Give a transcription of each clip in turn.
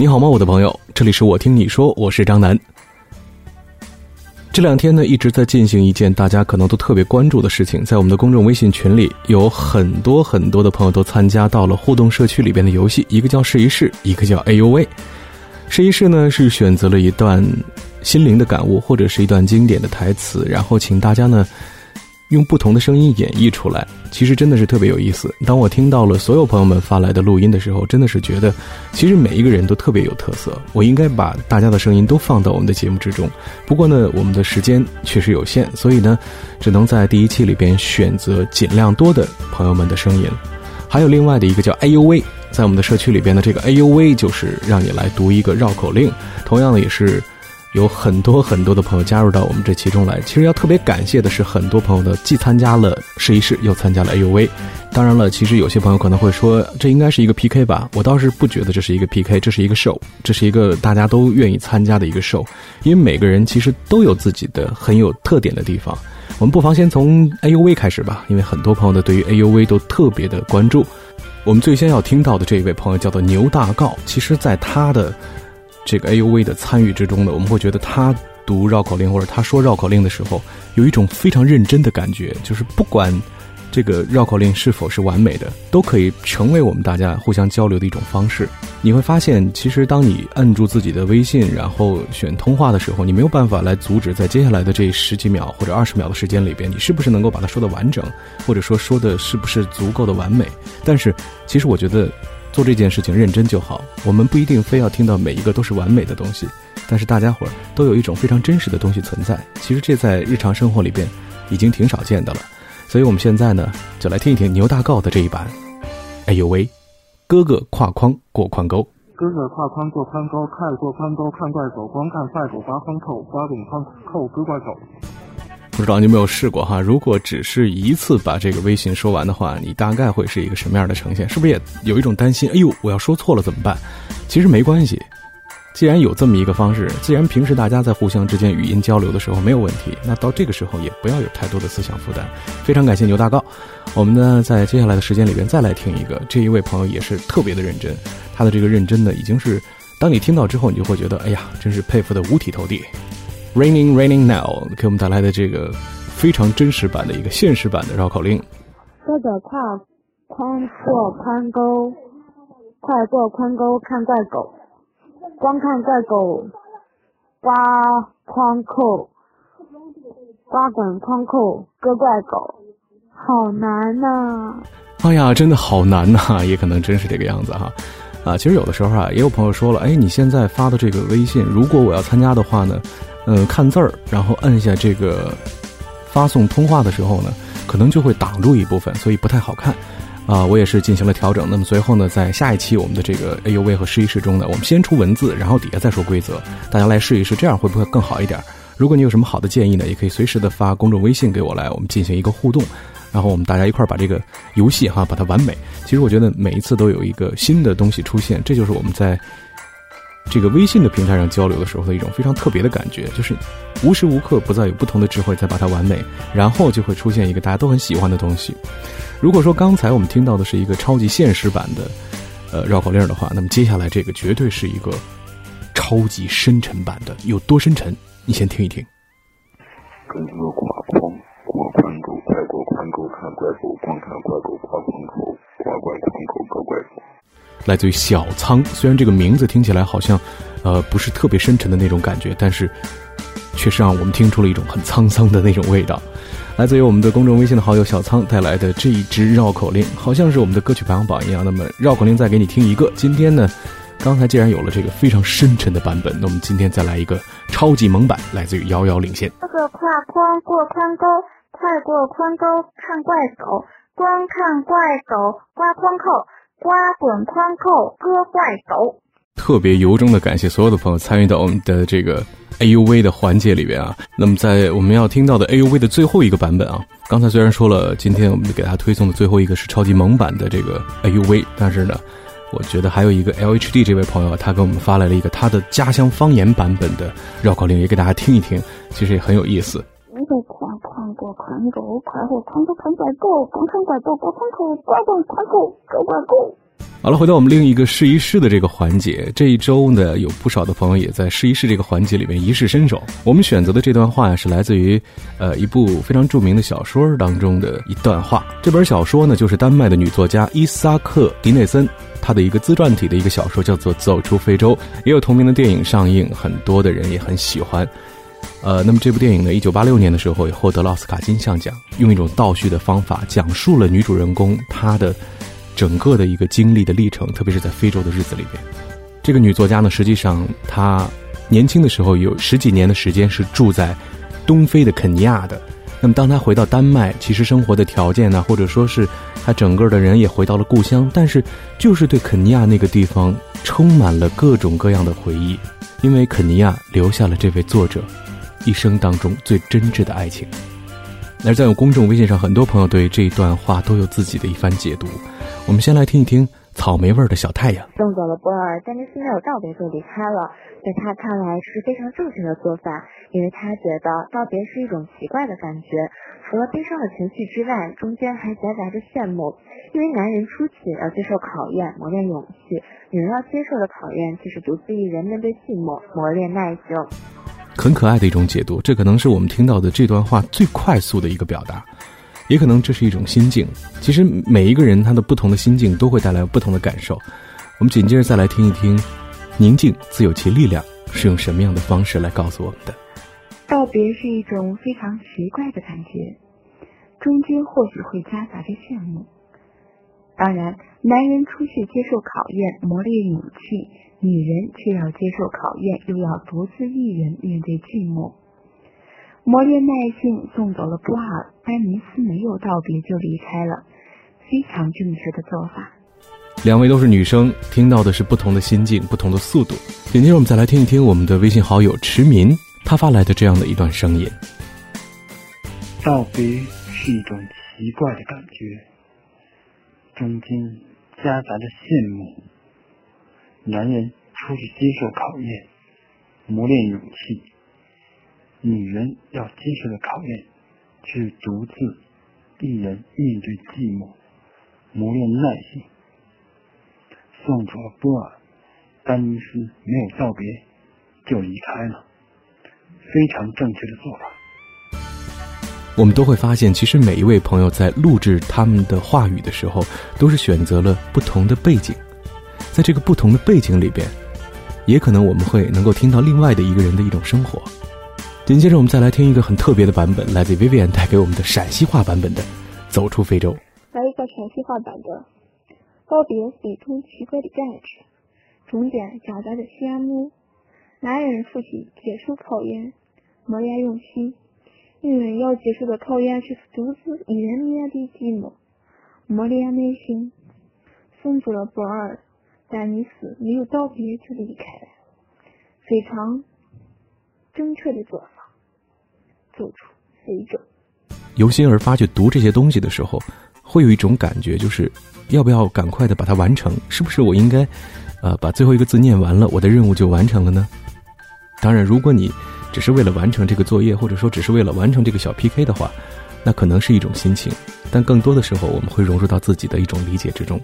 你好吗，我的朋友？这里是我听你说，我是张楠。这两天呢，一直在进行一件大家可能都特别关注的事情，在我们的公众微信群里，有很多很多的朋友都参加到了互动社区里边的游戏，一个叫试一试，一个叫哎呦喂。试一试呢是选择了一段心灵的感悟，或者是一段经典的台词，然后请大家呢。用不同的声音演绎出来，其实真的是特别有意思。当我听到了所有朋友们发来的录音的时候，真的是觉得，其实每一个人都特别有特色。我应该把大家的声音都放到我们的节目之中。不过呢，我们的时间确实有限，所以呢，只能在第一期里边选择尽量多的朋友们的声音。还有另外的一个叫“哎呦喂”，在我们的社区里边的这个“哎呦喂”，就是让你来读一个绕口令。同样的，也是。有很多很多的朋友加入到我们这其中来。其实要特别感谢的是，很多朋友呢既参加了试一试，又参加了 A U V。当然了，其实有些朋友可能会说，这应该是一个 P K 吧？我倒是不觉得这是一个 P K，这是一个 show，这是一个大家都愿意参加的一个 show。因为每个人其实都有自己的很有特点的地方。我们不妨先从 A U V 开始吧，因为很多朋友呢对于 A U V 都特别的关注。我们最先要听到的这一位朋友叫做牛大告，其实在他的。这个 A U V 的参与之中呢，我们会觉得他读绕口令或者他说绕口令的时候，有一种非常认真的感觉，就是不管这个绕口令是否是完美的，都可以成为我们大家互相交流的一种方式。你会发现，其实当你摁住自己的微信，然后选通话的时候，你没有办法来阻止在接下来的这十几秒或者二十秒的时间里边，你是不是能够把它说的完整，或者说说的是不是足够的完美。但是，其实我觉得。做这件事情认真就好，我们不一定非要听到每一个都是完美的东西，但是大家伙儿都有一种非常真实的东西存在。其实这在日常生活里边已经挺少见的了，所以我们现在呢就来听一听牛大告的这一版。哎呦喂，哥哥跨筐过宽沟，哥哥跨筐过宽沟，看过宽沟看怪狗，光看怪狗刮风扣，刮滚筐扣割怪狗。不知道你有没有试过哈？如果只是一次把这个微信说完的话，你大概会是一个什么样的呈现？是不是也有一种担心？哎呦，我要说错了怎么办？其实没关系，既然有这么一个方式，既然平时大家在互相之间语音交流的时候没有问题，那到这个时候也不要有太多的思想负担。非常感谢牛大告，我们呢在接下来的时间里边再来听一个，这一位朋友也是特别的认真，他的这个认真呢已经是，当你听到之后，你就会觉得，哎呀，真是佩服的五体投地。Raining, raining now，给我们带来的这个非常真实版的一个现实版的绕口令。哥哥跨宽过宽沟，快过宽沟看怪狗，光看怪狗刮筐扣，刮滚筐扣割怪狗，好难呐！哎呀，真的好难呐，也可能真是这个样子哈。啊，其实有的时候啊，也有朋友说了，哎，你现在发的这个微信，如果我要参加的话呢？嗯，看字儿，然后按下这个发送通话的时候呢，可能就会挡住一部分，所以不太好看。啊，我也是进行了调整。那么随后呢，在下一期我们的这个 A U V 和试一试中呢，我们先出文字，然后底下再说规则，大家来试一试，这样会不会更好一点？如果你有什么好的建议呢，也可以随时的发公众微信给我来，我们进行一个互动，然后我们大家一块儿把这个游戏哈把它完美。其实我觉得每一次都有一个新的东西出现，这就是我们在。这个微信的平台上交流的时候的一种非常特别的感觉，就是无时无刻不在有不同的智慧在把它完美，然后就会出现一个大家都很喜欢的东西。如果说刚才我们听到的是一个超级现实版的呃绕口令的话，那么接下来这个绝对是一个超级深沉版的，有多深沉？你先听一听。跟着挂筐过宽沟，快过宽沟看怪狗，光看怪狗挂筐口，挂怪筐口割怪狗。来自于小仓，虽然这个名字听起来好像，呃，不是特别深沉的那种感觉，但是，确实让我们听出了一种很沧桑的那种味道。来自于我们的公众微信的好友小仓带来的这一支绕口令，好像是我们的歌曲排行榜一样。那么绕口令再给你听一个。今天呢，刚才既然有了这个非常深沉的版本，那我们今天再来一个超级萌版，来自于遥遥领先。这个跨筐过宽沟，快过宽沟看怪狗，光看怪狗刮筐扣。刮滚筐扣割怪狗，特别由衷的感谢所有的朋友参与到我们的这个 A U V 的环节里边啊。那么在我们要听到的 A U V 的最后一个版本啊，刚才虽然说了，今天我们给大家推送的最后一个是超级萌版的这个 A U V，但是呢，我觉得还有一个 L H D 这位朋友，他给我们发来了一个他的家乡方言版本的绕口令，也给大家听一听，其实也很有意思。宽过宽沟，快过宽沟看怪狗，光看怪狗过宽口，怪滚宽口，狗怪狗。好了，回到我们另一个试一试的这个环节。这一周呢，有不少的朋友也在试一试这个环节里面一试身手。我们选择的这段话呀，是来自于呃一部非常著名的小说当中的一段话。这本小说呢，就是丹麦的女作家伊萨克·迪内森她的一个自传体的一个小说，叫做《走出非洲》，也有同名的电影上映，很多的人也很喜欢。呃，那么这部电影呢，一九八六年的时候也获得了奥斯卡金像奖，用一种倒叙的方法讲述了女主人公她的。整个的一个经历的历程，特别是在非洲的日子里边，这个女作家呢，实际上她年轻的时候有十几年的时间是住在东非的肯尼亚的。那么，当她回到丹麦，其实生活的条件呢，或者说是她整个的人也回到了故乡，但是就是对肯尼亚那个地方充满了各种各样的回忆，因为肯尼亚留下了这位作者一生当中最真挚的爱情。而在我公众微信上，很多朋友对这一段话都有自己的一番解读。我们先来听一听草莓味的小太阳。送走了波尔，丹尼斯没有道别就离开了，在他看来是非常正确的做法，因为他觉得道别是一种奇怪的感觉，除了悲伤的情绪之外，中间还夹杂着羡慕。因为男人出去要接受考验，磨练勇气；女人要接受的考验就是独自一人面对寂寞，磨练耐性。很可爱的一种解读，这可能是我们听到的这段话最快速的一个表达。也可能这是一种心境。其实每一个人他的不同的心境都会带来不同的感受。我们紧接着再来听一听，宁静自有其力量是用什么样的方式来告诉我们的？道别是一种非常奇怪的感觉，中间或许会夹杂着羡慕。当然，男人出去接受考验，磨练勇气；女人却要接受考验，又要独自一人面对寂寞。磨练耐性，送走了波尔，丹尼斯没有道别就离开了，非常正确的做法。两位都是女生，听到的是不同的心境，不同的速度。紧接着我们再来听一听我们的微信好友迟民他发来的这样的一段声音：道别是一种奇怪的感觉，中间夹杂着羡慕。男人出去接受考验，磨练勇气。女人要接受的考验，是独自一人面对寂寞，磨练耐心。送走了波尔，丹尼斯没有道别就离开了，非常正确的做法。我们都会发现，其实每一位朋友在录制他们的话语的时候，都是选择了不同的背景，在这个不同的背景里边，也可能我们会能够听到另外的一个人的一种生活。紧接着，我们再来听一个很特别的版本，来自 Vivian 带给我们的陕西话版本的《走出非洲》。来一个陕西话版的，告别是一种奇怪的感觉，中间夹杂着羡慕。男人父亲接受考验，磨练勇气；女人要接受的考验是独自一人面对寂寞，磨练内心。送走了波尔，丹尼斯没有道别就离开了，非常正确的做法。走出非洲，由心而发去读这些东西的时候，会有一种感觉，就是要不要赶快的把它完成？是不是我应该，呃，把最后一个字念完了，我的任务就完成了呢？当然，如果你只是为了完成这个作业，或者说只是为了完成这个小 PK 的话，那可能是一种心情。但更多的时候，我们会融入到自己的一种理解之中。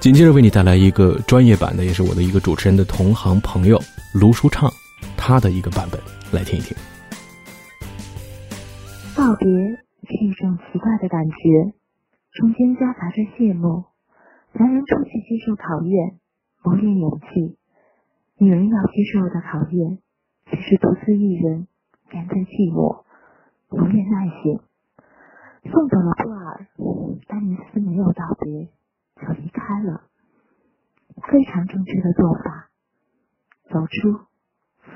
紧接着为你带来一个专业版的，也是我的一个主持人的同行朋友卢舒畅，他的一个版本，来听一听。告别是一种奇怪的感觉，中间夹杂着谢幕。男人出去接受考验，磨练勇气；女人要接受的考验，只是独自一人面对寂寞，磨练耐性。送走了布尔，丹尼斯没有道别就离开了，非常正确的做法。走出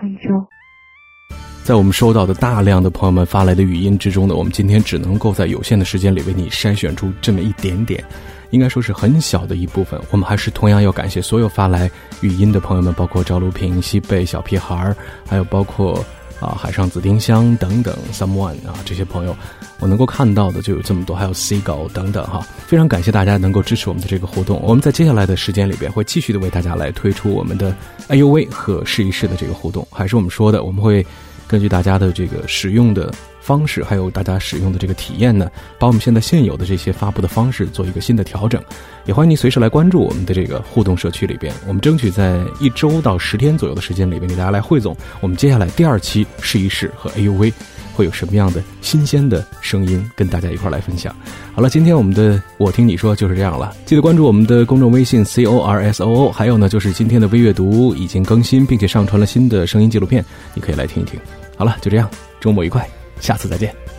非洲。在我们收到的大量的朋友们发来的语音之中呢，我们今天只能够在有限的时间里为你筛选出这么一点点，应该说是很小的一部分。我们还是同样要感谢所有发来语音的朋友们，包括赵路平、西贝、小屁孩儿，还有包括啊海上紫丁香等等，someone 啊这些朋友，我能够看到的就有这么多，还有 seagull 等等哈，非常感谢大家能够支持我们的这个活动。我们在接下来的时间里边会继续的为大家来推出我们的 iuv 和试一试的这个互动，还是我们说的，我们会。根据大家的这个使用的方式，还有大家使用的这个体验呢，把我们现在现有的这些发布的方式做一个新的调整。也欢迎您随时来关注我们的这个互动社区里边，我们争取在一周到十天左右的时间里边给大家来汇总我们接下来第二期试一试和 AUV 会有什么样的新鲜的声音跟大家一块来分享。好了，今天我们的我听你说就是这样了，记得关注我们的公众微信 C O R S O O，还有呢就是今天的微阅读已经更新并且上传了新的声音纪录片，你可以来听一听。好了，就这样，周末愉快，下次再见。